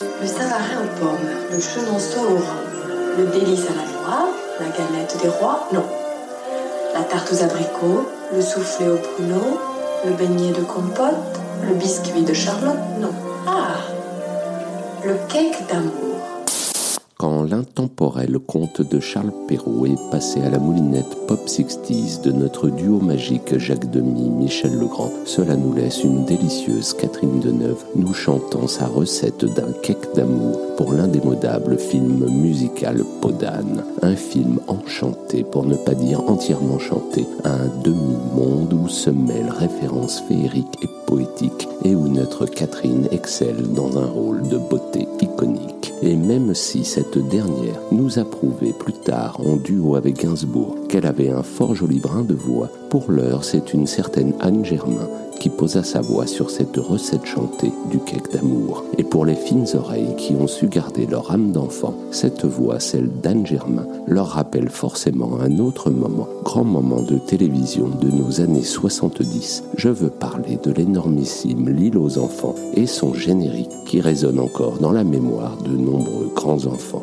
Le savarin aux pommes, le chenonceau au rhum, le délice à la noix, la galette des rois, non. La tarte aux abricots, le soufflé au pruneau, le beignet de compote, le biscuit de Charlotte, non. Ah Le cake d'amour quand l'intemporel conte de Charles Perrault est passé à la moulinette Pop 60s de notre duo magique Jacques Demy, Michel Legrand, cela nous laisse une délicieuse Catherine Deneuve nous chantant sa recette d'un cake d'amour pour l'indémodable film musical Podane. Un film enchanté, pour ne pas dire entièrement chanté, un demi-monde où se mêlent références féeriques et poétiques et où notre Catherine excelle dans un rôle de beauté iconique. Et même si cette dernière nous a prouvé plus tard en duo avec Gainsbourg qu'elle avait un fort joli brin de voix, pour l'heure c'est une certaine Anne Germain qui posa sa voix sur cette recette chantée du cake d'amour. Et pour les fines oreilles qui ont su garder leur âme d'enfant, cette voix, celle d'Anne Germain, leur rappelle forcément un autre moment, grand moment de télévision de nos années 70. Je veux parler de l'énormissime L'île aux enfants et son générique qui résonne encore dans la mémoire de nombreux grands enfants.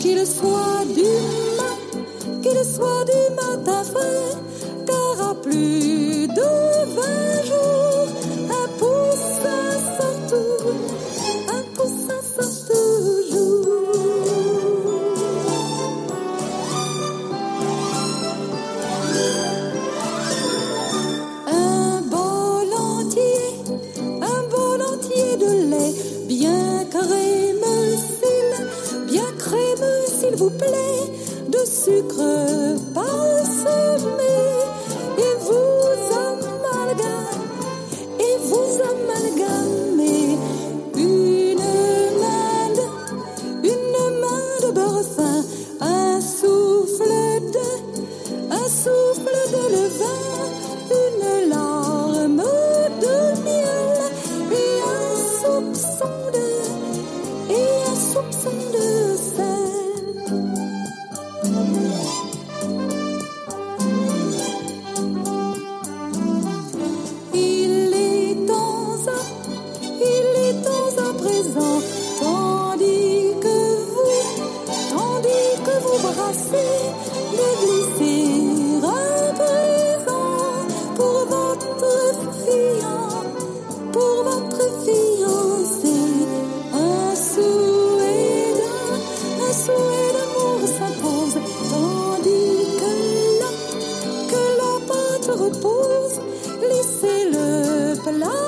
qu'il soit du matin, qu'il soit du matin frais, car à plus vous plaît, de sucre. repose, laissez-le plat.